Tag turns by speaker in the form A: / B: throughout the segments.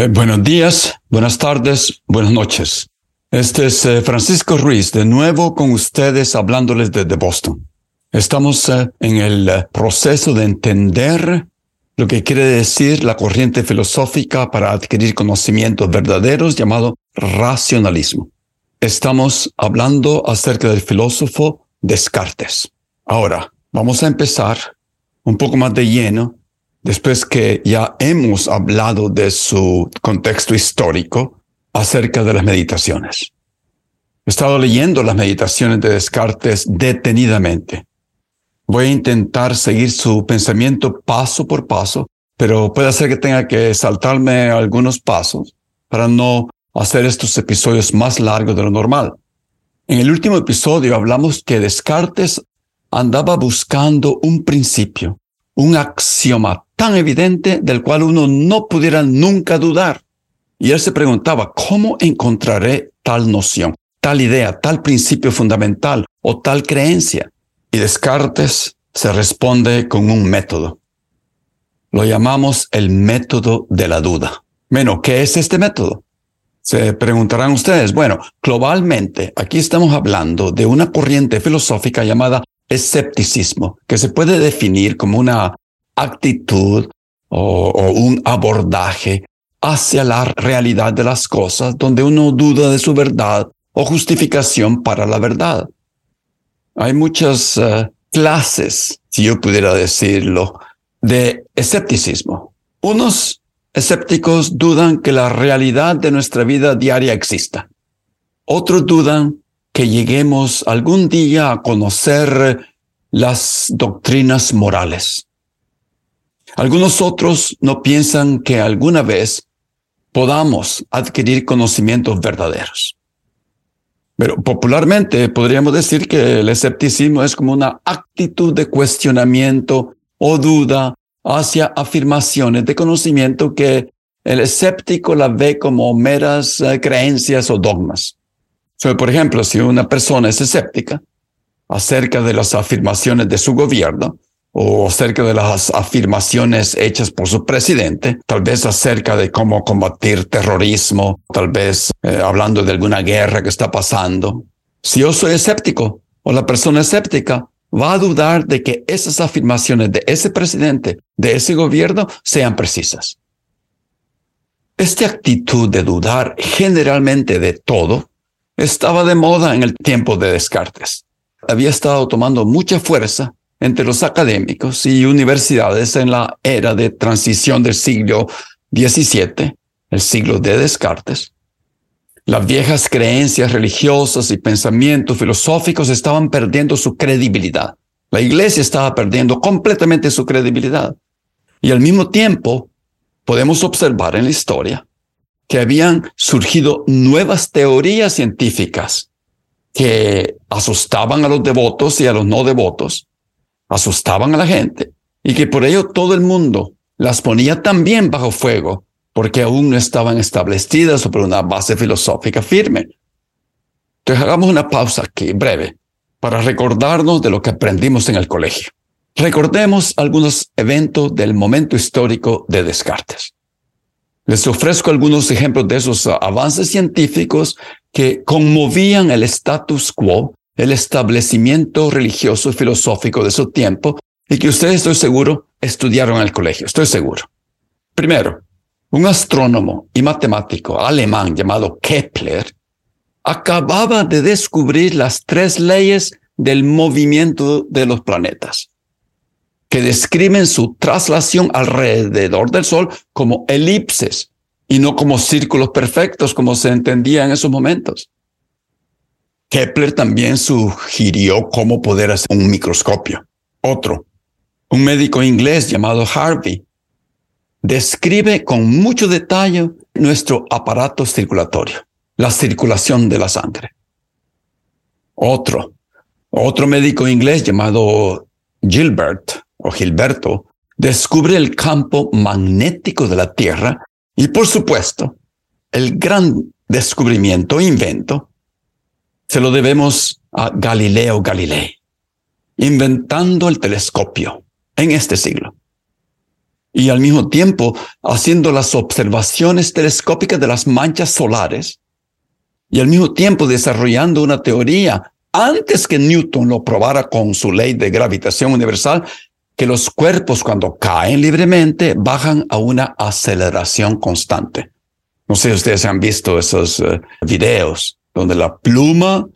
A: Eh, buenos días, buenas tardes, buenas noches. Este es eh, Francisco Ruiz, de nuevo con ustedes hablándoles desde Boston. Estamos eh, en el proceso de entender lo que quiere decir la corriente filosófica para adquirir conocimientos verdaderos llamado racionalismo. Estamos hablando acerca del filósofo Descartes. Ahora, vamos a empezar un poco más de lleno después que ya hemos hablado de su contexto histórico acerca de las meditaciones. He estado leyendo las meditaciones de Descartes detenidamente. Voy a intentar seguir su pensamiento paso por paso, pero puede ser que tenga que saltarme algunos pasos para no hacer estos episodios más largos de lo normal. En el último episodio hablamos que Descartes andaba buscando un principio, un axioma tan evidente del cual uno no pudiera nunca dudar. Y él se preguntaba, ¿cómo encontraré tal noción, tal idea, tal principio fundamental o tal creencia? Y Descartes se responde con un método. Lo llamamos el método de la duda. Bueno, ¿qué es este método? Se preguntarán ustedes, bueno, globalmente aquí estamos hablando de una corriente filosófica llamada escepticismo, que se puede definir como una actitud o, un abordaje hacia la realidad de las cosas donde uno duda de su verdad o justificación para la verdad. Hay muchas eh, clases, si yo pudiera decirlo, de escepticismo. Unos escépticos dudan que la realidad de nuestra vida diaria exista. Otros dudan que lleguemos algún día a conocer las doctrinas morales. Algunos otros no piensan que alguna vez podamos adquirir conocimientos verdaderos. Pero popularmente podríamos decir que el escepticismo es como una actitud de cuestionamiento o duda hacia afirmaciones de conocimiento que el escéptico la ve como meras eh, creencias o dogmas. por ejemplo, si una persona es escéptica acerca de las afirmaciones de su gobierno, o acerca de las afirmaciones hechas por su presidente, tal vez acerca de cómo combatir terrorismo, tal vez eh, hablando de alguna guerra que está pasando. Si yo soy escéptico o la persona escéptica, va a dudar de que esas afirmaciones de ese presidente, de ese gobierno, sean precisas. Esta actitud de dudar generalmente de todo estaba de moda en el tiempo de Descartes. Había estado tomando mucha fuerza entre los académicos y universidades en la era de transición del siglo XVII, el siglo de Descartes. Las viejas creencias religiosas y pensamientos filosóficos estaban perdiendo su credibilidad. La iglesia estaba perdiendo completamente su credibilidad. Y al mismo tiempo, podemos observar en la historia que habían surgido nuevas teorías científicas que asustaban a los devotos y a los no devotos asustaban a la gente y que por ello todo el mundo las ponía también bajo fuego porque aún no estaban establecidas sobre una base filosófica firme. Entonces hagamos una pausa aquí, breve, para recordarnos de lo que aprendimos en el colegio. Recordemos algunos eventos del momento histórico de Descartes. Les ofrezco algunos ejemplos de esos avances científicos que conmovían el status quo el establecimiento religioso y filosófico de su tiempo y que ustedes, estoy seguro, estudiaron en el colegio, estoy seguro. Primero, un astrónomo y matemático alemán llamado Kepler acababa de descubrir las tres leyes del movimiento de los planetas, que describen su traslación alrededor del Sol como elipses y no como círculos perfectos como se entendía en esos momentos. Kepler también sugirió cómo poder hacer un microscopio. Otro, un médico inglés llamado Harvey, describe con mucho detalle nuestro aparato circulatorio, la circulación de la sangre. Otro, otro médico inglés llamado Gilbert o Gilberto descubre el campo magnético de la Tierra y por supuesto, el gran descubrimiento, invento, se lo debemos a Galileo Galilei, inventando el telescopio en este siglo. Y al mismo tiempo haciendo las observaciones telescópicas de las manchas solares y al mismo tiempo desarrollando una teoría antes que Newton lo probara con su ley de gravitación universal que los cuerpos cuando caen libremente bajan a una aceleración constante. No sé si ustedes han visto esos eh, videos donde la pluma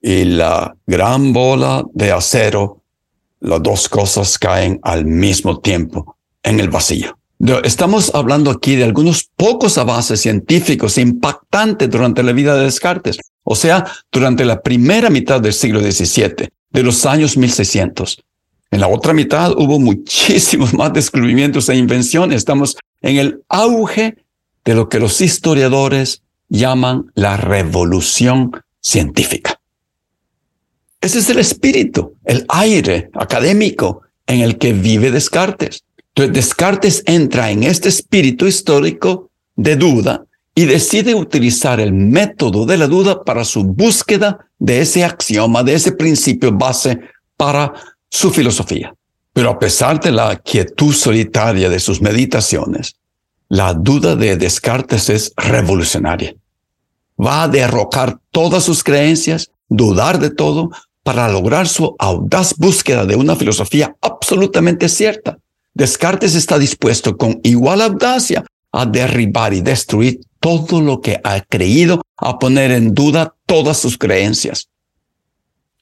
A: y la gran bola de acero, las dos cosas caen al mismo tiempo en el vacío. Estamos hablando aquí de algunos pocos avances científicos impactantes durante la vida de Descartes, o sea, durante la primera mitad del siglo XVII, de los años 1600. En la otra mitad hubo muchísimos más descubrimientos e invenciones. Estamos en el auge de lo que los historiadores llaman la revolución científica. Ese es el espíritu, el aire académico en el que vive Descartes. Descartes entra en este espíritu histórico de duda y decide utilizar el método de la duda para su búsqueda de ese axioma, de ese principio base para su filosofía. Pero a pesar de la quietud solitaria de sus meditaciones, la duda de Descartes es revolucionaria. Va a derrocar todas sus creencias, dudar de todo, para lograr su audaz búsqueda de una filosofía absolutamente cierta. Descartes está dispuesto con igual audacia a derribar y destruir todo lo que ha creído, a poner en duda todas sus creencias.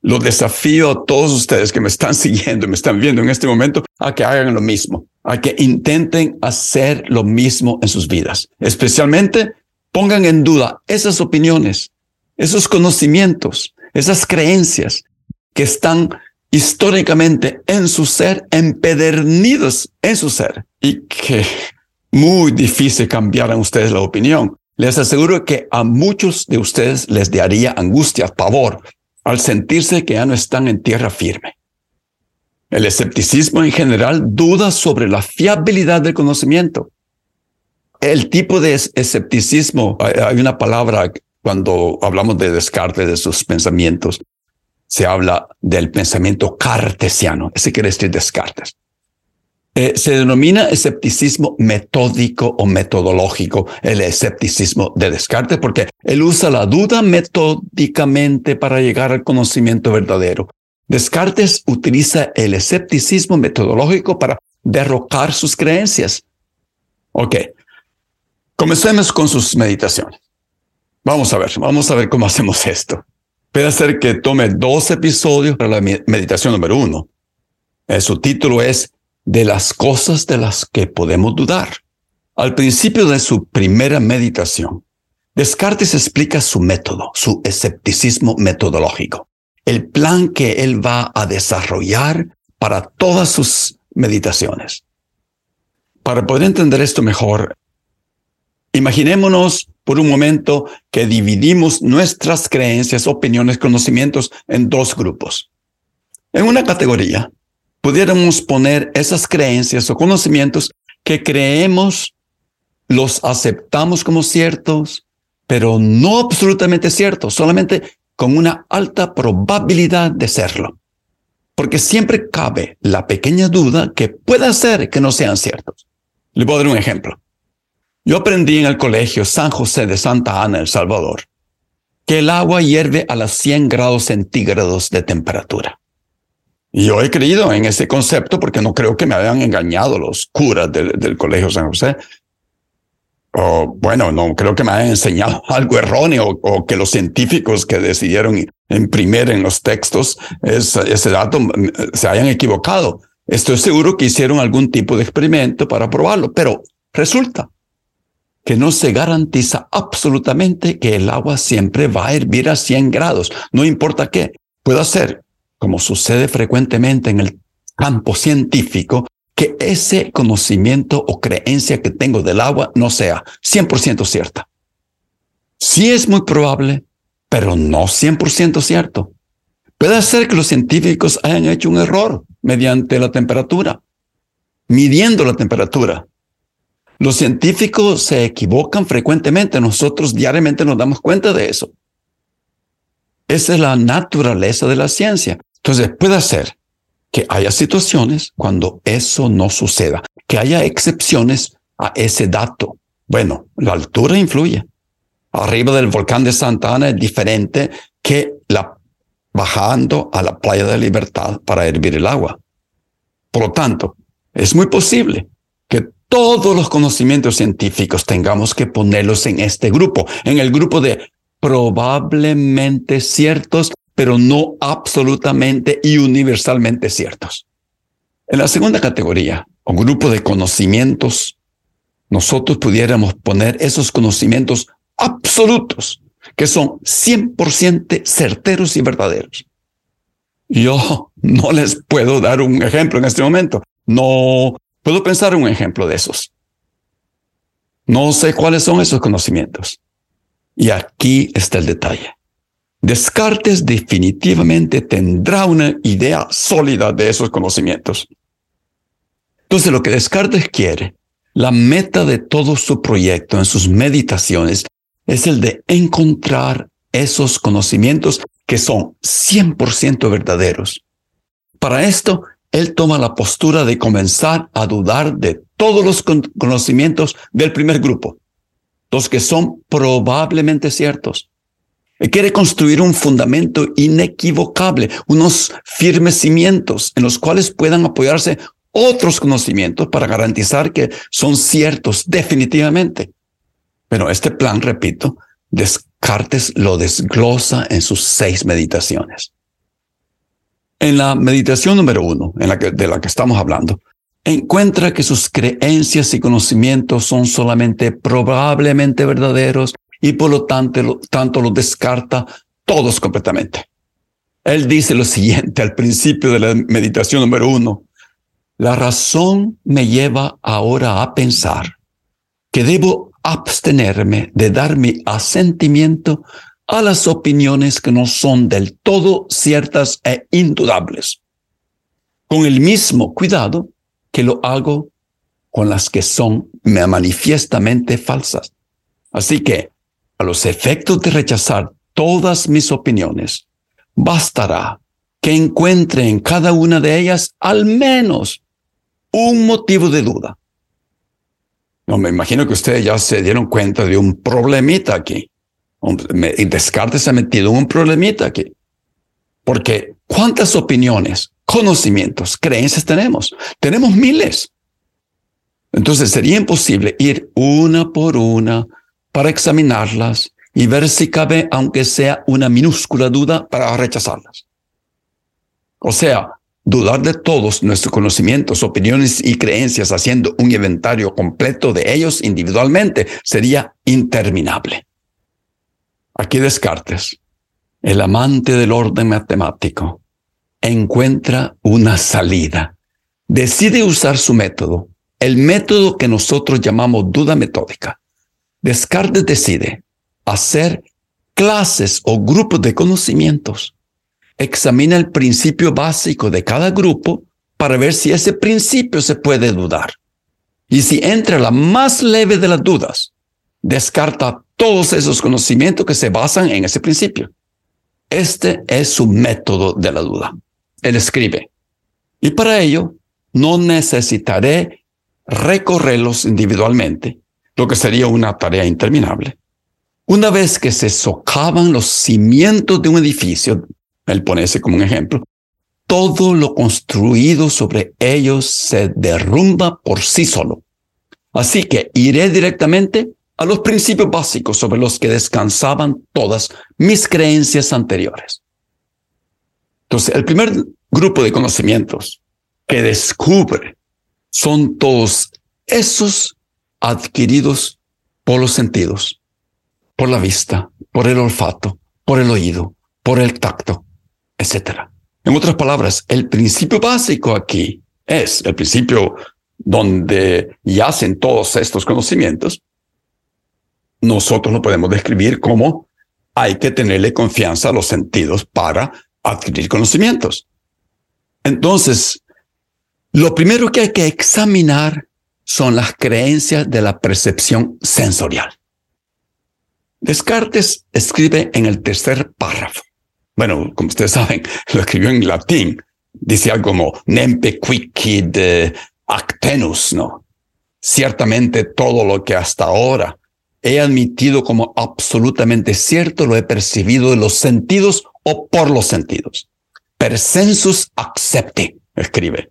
A: Lo desafío a todos ustedes que me están siguiendo, me están viendo en este momento, a que hagan lo mismo, a que intenten hacer lo mismo en sus vidas. Especialmente pongan en duda esas opiniones, esos conocimientos, esas creencias que están históricamente en su ser, empedernidos en su ser y que muy difícil cambiaran ustedes la opinión. Les aseguro que a muchos de ustedes les daría angustia, pavor, al sentirse que ya no están en tierra firme. El escepticismo en general duda sobre la fiabilidad del conocimiento. El tipo de escepticismo, hay una palabra cuando hablamos de Descartes, de sus pensamientos, se habla del pensamiento cartesiano. Ese quiere decir Descartes. Eh, se denomina escepticismo metódico o metodológico, el escepticismo de Descartes, porque él usa la duda metódicamente para llegar al conocimiento verdadero. Descartes utiliza el escepticismo metodológico para derrocar sus creencias. Ok, comencemos con sus meditaciones. Vamos a ver, vamos a ver cómo hacemos esto. Puede ser que tome dos episodios para la meditación número uno. Eh, su título es de las cosas de las que podemos dudar. Al principio de su primera meditación, Descartes explica su método, su escepticismo metodológico, el plan que él va a desarrollar para todas sus meditaciones. Para poder entender esto mejor, imaginémonos por un momento que dividimos nuestras creencias, opiniones, conocimientos en dos grupos. En una categoría pudiéramos poner esas creencias o conocimientos que creemos, los aceptamos como ciertos, pero no absolutamente ciertos, solamente con una alta probabilidad de serlo. Porque siempre cabe la pequeña duda que pueda ser que no sean ciertos. Le voy a dar un ejemplo. Yo aprendí en el colegio San José de Santa Ana, El Salvador, que el agua hierve a los 100 grados centígrados de temperatura. Yo he creído en ese concepto porque no creo que me hayan engañado los curas del, Colegio San José. O bueno, no creo que me hayan enseñado algo erróneo o que los científicos que decidieron imprimir en los textos ese dato mm, se hayan equivocado. Estoy seguro que hicieron algún tipo de experimento para probarlo, pero resulta que no se garantiza absolutamente que el agua siempre va a hervir a 100 grados, no importa qué. Puede ser, como sucede frecuentemente en el campo científico, que ese conocimiento o creencia que tengo del agua no sea 100% cierta. Sí es muy probable, pero no 100% cierto. Puede ser que los científicos hayan hecho un error mediante la temperatura, midiendo la temperatura. Los científicos se equivocan frecuentemente, nosotros diariamente nos damos cuenta de eso. Esa es la naturaleza de la ciencia. Entonces puede ser que haya situaciones cuando eso no suceda, que haya excepciones a ese dato. Bueno, la altura influye. Arriba del volcán de Santa Ana es diferente que la bajando a la playa de Libertad para hervir el agua. Por lo tanto, es muy posible que todos los conocimientos científicos tengamos que ponerlos en este grupo, en el grupo de probablemente ciertos, pero no absolutamente y universalmente ciertos. En la segunda categoría, o grupo de conocimientos, nosotros pudiéramos poner esos conocimientos absolutos, que son 100% certeros y verdaderos. Yo no les puedo dar un ejemplo en este momento. No puedo pensar en un ejemplo de esos. No sé cuáles son esos conocimientos. Y aquí está el detalle. Descartes definitivamente tendrá una idea sólida de esos conocimientos. Entonces lo que Descartes quiere, la meta de todo su proyecto en sus meditaciones, es el de encontrar esos conocimientos que son 100% verdaderos. Para esto, él toma la postura de comenzar a dudar de todos los conocimientos del primer grupo, los que son probablemente ciertos. Quiere construir un fundamento inequivocable, unos firmes cimientos en los cuales puedan apoyarse otros conocimientos para garantizar que son ciertos definitivamente. Pero este plan, repito, Descartes lo desglosa en sus seis meditaciones. En la meditación número uno, en la que, de la que estamos hablando, encuentra que sus creencias y conocimientos son solamente probablemente verdaderos y por lo tanto, lo, tanto los descarta todos completamente. Él dice lo siguiente al principio de la meditación número uno. La razón me lleva ahora a pensar que debo abstenerme de dar mi asentimiento a las opiniones que no son del todo ciertas e indudables, con el mismo cuidado que lo hago con las que son manifiestamente falsas. Así que, a los efectos de rechazar todas mis opiniones, bastará que encuentre en cada una de ellas al menos un motivo de duda no, me imagino que ustedes ya se dieron cuenta de un problemita aquí. Descartes se ha metido un problemita aquí. Porque ¿cuántas opiniones, conocimientos, creencias tenemos? Tenemos miles. Entonces sería imposible ir una por una para examinarlas y ver si cabe, aunque sea una minúscula duda, para rechazarlas. O sea, Dudar de todos nuestros conocimientos, opiniones y creencias haciendo un inventario completo de ellos individualmente sería interminable. Aquí Descartes, el amante del orden matemático, encuentra una salida. Decide usar su método, el método que nosotros llamamos duda metódica. Descartes decide hacer clases o grupos de conocimientos examina el principio básico de cada grupo para ver si ese principio se puede dudar. Y si entra la más leve de las dudas, descarta todos esos conocimientos que se basan en ese principio. Este es su método de la duda. Él escribe, y para ello no necesitaré recorrerlos individualmente, lo que sería una tarea interminable. Una vez que se socavan los cimientos de un edificio él pone ese como un ejemplo, todo lo construido sobre ellos se derrumba por sí solo. Así que iré directamente a los principios básicos sobre los que descansaban todas mis creencias anteriores. Entonces, el primer grupo de conocimientos que descubre son todos esos adquiridos por los sentidos, por la vista, por el olfato, por el oído, por el tacto, etc. En otras palabras, el principio básico aquí es el principio donde yacen todos estos conocimientos. Nosotros lo podemos describir como hay que tenerle confianza a los sentidos para adquirir conocimientos. Entonces, lo primero que hay que examinar son las creencias de la percepción sensorial. Descartes escribe en el tercer párrafo. Bueno, como ustedes saben, lo escribió en latín. Dice algo como nempe quicid actenus, ¿no? Ciertamente todo lo que hasta ahora he admitido como absolutamente cierto lo he percibido de los sentidos o por los sentidos. Persensus accepte, escribe.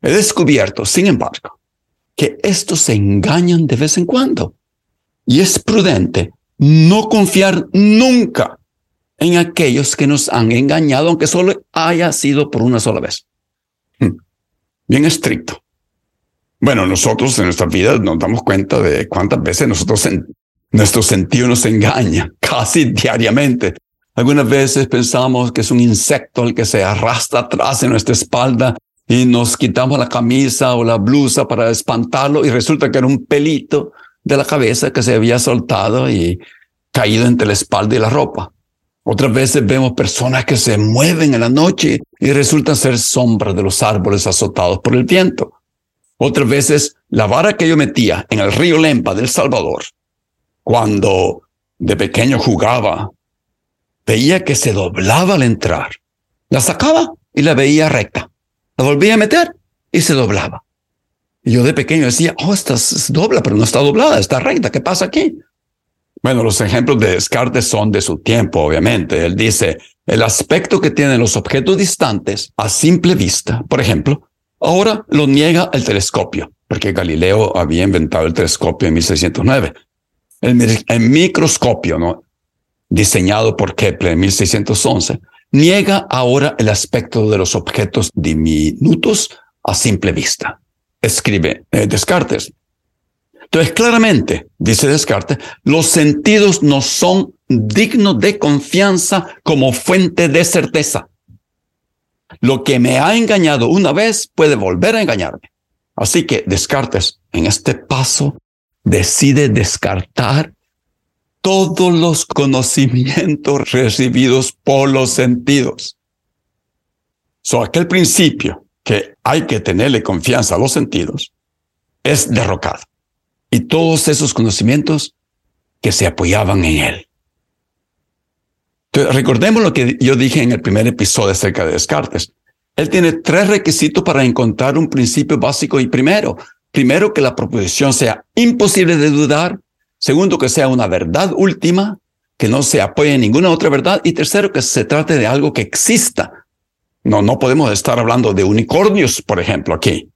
A: He descubierto, sin embargo, que estos se engañan de vez en cuando. Y es prudente no confiar nunca en aquellos que nos han engañado, aunque solo haya sido por una sola vez. Hmm. Bien estricto. Bueno, nosotros en nuestra vida nos damos cuenta de cuántas veces nosotros en, nuestro sentido nos engaña, casi diariamente. Algunas veces pensamos que es un insecto el que se arrastra atrás en nuestra espalda y nos quitamos la camisa o la blusa para espantarlo y resulta que era un pelito de la cabeza que se había soltado y caído entre la espalda y la ropa. Otras veces vemos personas que se mueven en la noche y resultan ser sombras de los árboles azotados por el viento. Otras veces la vara que yo metía en el río Lempa del Salvador, cuando de pequeño jugaba, veía que se doblaba al entrar. La sacaba y la veía recta. La volvía a meter y se doblaba. Y yo de pequeño decía, oh, esta es dobla, pero no está doblada, está recta. ¿Qué pasa aquí? Bueno, los ejemplos de Descartes son de su tiempo, obviamente. Él dice, el aspecto que tienen los objetos distantes a simple vista, por ejemplo, ahora lo niega el telescopio, porque Galileo había inventado el telescopio en 1609. El, el microscopio, ¿no? diseñado por Kepler en 1611, niega ahora el aspecto de los objetos diminutos a simple vista. Escribe eh, Descartes. Entonces, claramente, dice Descartes, los sentidos no son dignos de confianza como fuente de certeza. Lo que me ha engañado una vez puede volver a engañarme. Así que Descartes, en este paso, decide descartar todos los conocimientos recibidos por los sentidos. So, aquel principio que hay que tenerle confianza a los sentidos es derrocado y todos esos conocimientos que se apoyaban en él. Recordemos lo que yo dije en el primer episodio acerca de Descartes. Él tiene tres requisitos para encontrar un principio básico y primero, primero que la proposición sea imposible de dudar, segundo que sea una verdad última, que no se apoye en ninguna otra verdad y tercero que se trate de algo que exista. No, no podemos estar hablando de unicornios, por ejemplo, aquí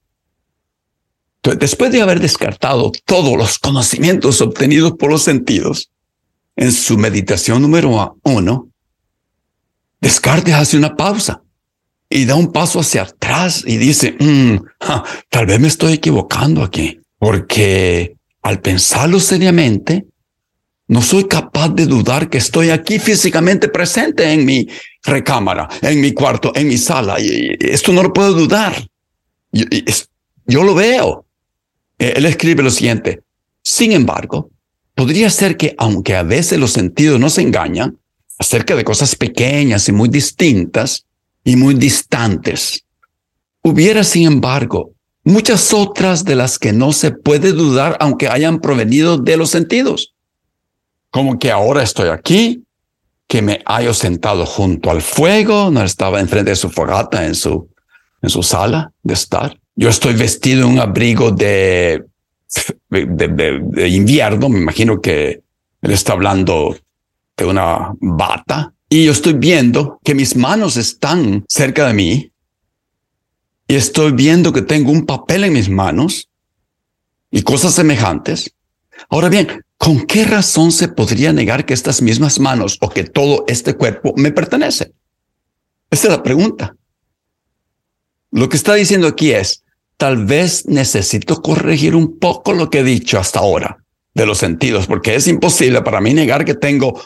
A: después de haber descartado todos los conocimientos obtenidos por los sentidos, en su meditación número uno, Descartes hace una pausa y da un paso hacia atrás y dice, mm, tal vez me estoy equivocando aquí, porque al pensarlo seriamente, no soy capaz de dudar que estoy aquí físicamente presente en mi recámara, en mi cuarto, en mi sala. Esto no lo puedo dudar. yo lo veo. Eh, él escribe lo siguiente, sin embargo, podría ser que aunque a veces los sentidos nos engañan acerca de cosas pequeñas y muy distintas y muy distantes, hubiera, sin embargo, muchas otras de las que no se puede dudar aunque hayan provenido de los sentidos. Como que ahora estoy aquí, que me hallo sentado junto al fuego, no estaba enfrente de su fogata en su, en su sala de estar yo estoy vestido en un abrigo de, de, invierno, me imagino que él está hablando de una bata, y yo estoy viendo que mis manos están cerca de mí, y estoy viendo que tengo un papel en mis manos y cosas semejantes. Ahora bien, ¿con qué razón se podría negar que estas mismas manos o que todo este cuerpo me pertenece? Esa es la pregunta. Lo que está diciendo aquí es, tal vez necesito corregir un poco lo que he dicho hasta ahora. de los sentidos, porque es imposible para mí negar que tengo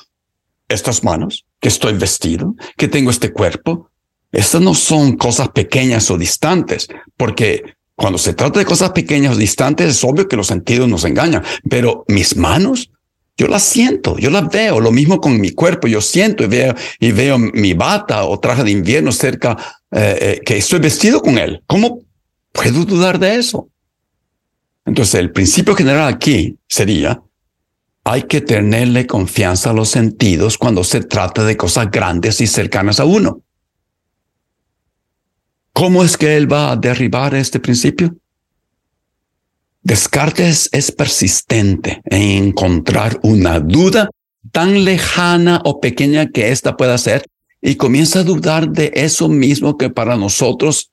A: estas manos, que estoy vestido, que tengo este cuerpo. Estas no son cosas pequeñas o distantes, porque cuando se trata de cosas pequeñas o distantes es obvio que los sentidos nos engañan, pero mis manos, yo las siento, yo las veo, lo mismo con mi cuerpo, yo siento y veo, y veo mi bata o traje de invierno cerca, eh, eh, que estoy vestido con él. ¿Cómo puedo dudar de eso? Entonces, el principio general aquí sería, hay que tenerle confianza a los sentidos cuando se trata de cosas grandes y cercanas a uno. ¿Cómo es que él va a derribar este principio? Descartes es persistente en encontrar una duda tan lejana o pequeña que ésta pueda ser y comienza a dudar de eso mismo que para nosotros,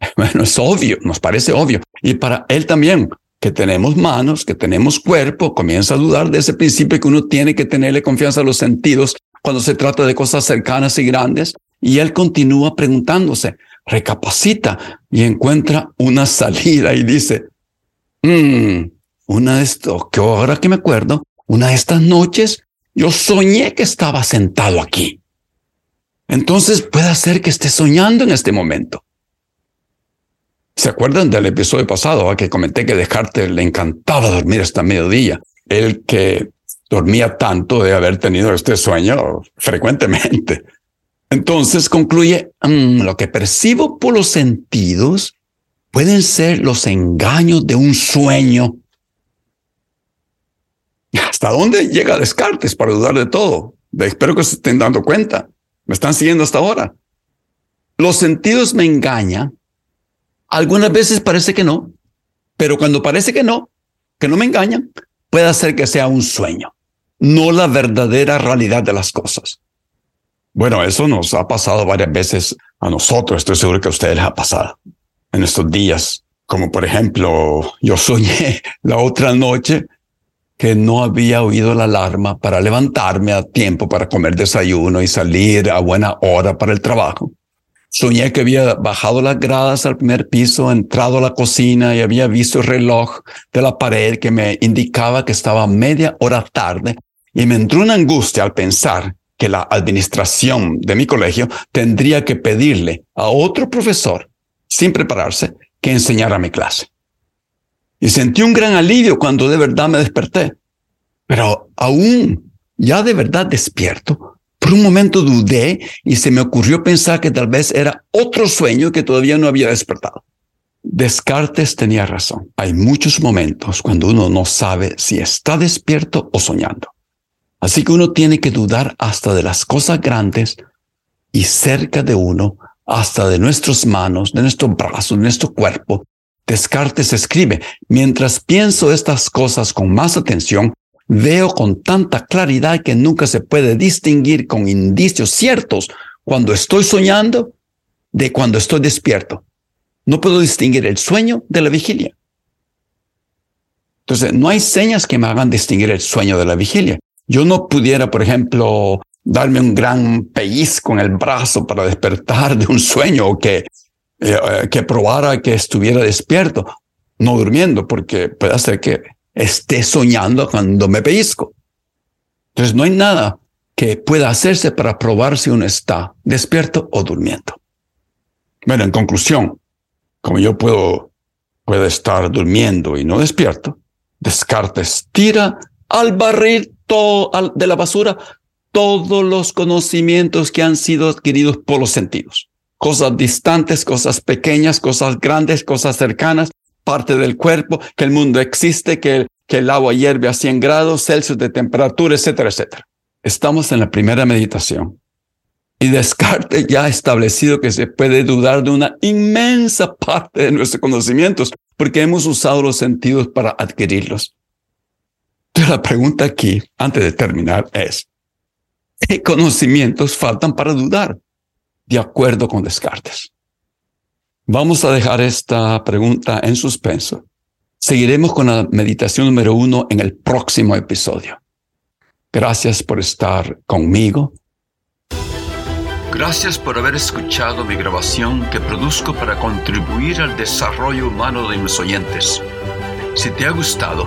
A: bueno, es obvio, nos parece obvio. Y para él también, que tenemos manos, que tenemos cuerpo, comienza a dudar de ese principio que uno tiene que tenerle confianza a los sentidos cuando se trata de cosas cercanas y grandes. Y él continúa preguntándose, recapacita y encuentra una salida y dice, mmm, una de estos, que ahora que me acuerdo, una de estas noches yo soñé que estaba sentado aquí. Entonces puede ser que esté soñando en este momento. ¿Se acuerdan del episodio pasado que comenté que Descartes le encantaba dormir hasta mediodía? El que dormía tanto de haber tenido este sueño frecuentemente. Entonces concluye, mm, lo que percibo por los sentidos pueden ser los engaños de un sueño. ¿Hasta dónde llega Descartes para dudar de todo? Espero que se estén dando cuenta. ¿Me están siguiendo hasta ahora? Los sentidos me engañan algunas veces parece que no, pero cuando parece que no, que no me engañan, puede ser que sea un sueño, no la verdadera realidad de las cosas. Bueno, eso nos ha pasado varias veces a nosotros, estoy seguro que a ustedes les ha pasado en estos días, como por ejemplo, yo soñé la otra noche que no había oído la alarma para levantarme a tiempo para comer desayuno y salir a buena hora para el trabajo. Soñé que había bajado las gradas al primer piso, entrado a la cocina y había visto el reloj de la pared que me indicaba que estaba media hora tarde y me entró una angustia al pensar que la administración de mi colegio tendría que pedirle a otro profesor, sin prepararse, que enseñara mi clase. Y sentí un gran alivio cuando de verdad me desperté. Pero aún ya de verdad despierto, por un momento dudé y se me ocurrió pensar que tal vez era otro sueño que todavía no había despertado. Descartes tenía razón. Hay muchos momentos cuando uno no sabe si está despierto o soñando. Así que uno tiene que dudar hasta de las cosas grandes y cerca de uno, hasta de nuestras manos, de nuestro brazo, de nuestro cuerpo. Descartes escribe, mientras pienso estas cosas con más atención, veo con tanta claridad que nunca se puede distinguir con indicios ciertos cuando estoy soñando de cuando estoy despierto. No puedo distinguir el sueño de la vigilia. Entonces, no hay señas que me hagan distinguir el sueño de la vigilia. Yo no pudiera, por ejemplo, darme un gran pellizco en el brazo para despertar de un sueño o que, eh, que probara que estuviera despierto, no durmiendo, porque puede ser que esté soñando cuando me pellizco. Entonces no hay nada que pueda hacerse para probar si uno está despierto o durmiendo. Bueno, en conclusión, como yo puedo, puedo estar durmiendo y no despierto, Descartes tira al barril de la basura todos los conocimientos que han sido adquiridos por los sentidos. Cosas distantes, cosas pequeñas, cosas grandes, cosas cercanas, parte del cuerpo, que el mundo existe, que el, que el agua hierve a 100 grados Celsius de temperatura, etcétera, etcétera. Estamos en la primera meditación y Descartes ya ha establecido que se puede dudar de una inmensa parte de nuestros conocimientos porque hemos usado los sentidos para adquirirlos. La pregunta aquí, antes de terminar, es, ¿qué conocimientos faltan para dudar? De acuerdo con Descartes. Vamos a dejar esta pregunta en suspenso. Seguiremos con la meditación número uno en el próximo episodio. Gracias por estar conmigo.
B: Gracias por haber escuchado mi grabación que produzco para contribuir al desarrollo humano de mis oyentes. Si te ha gustado,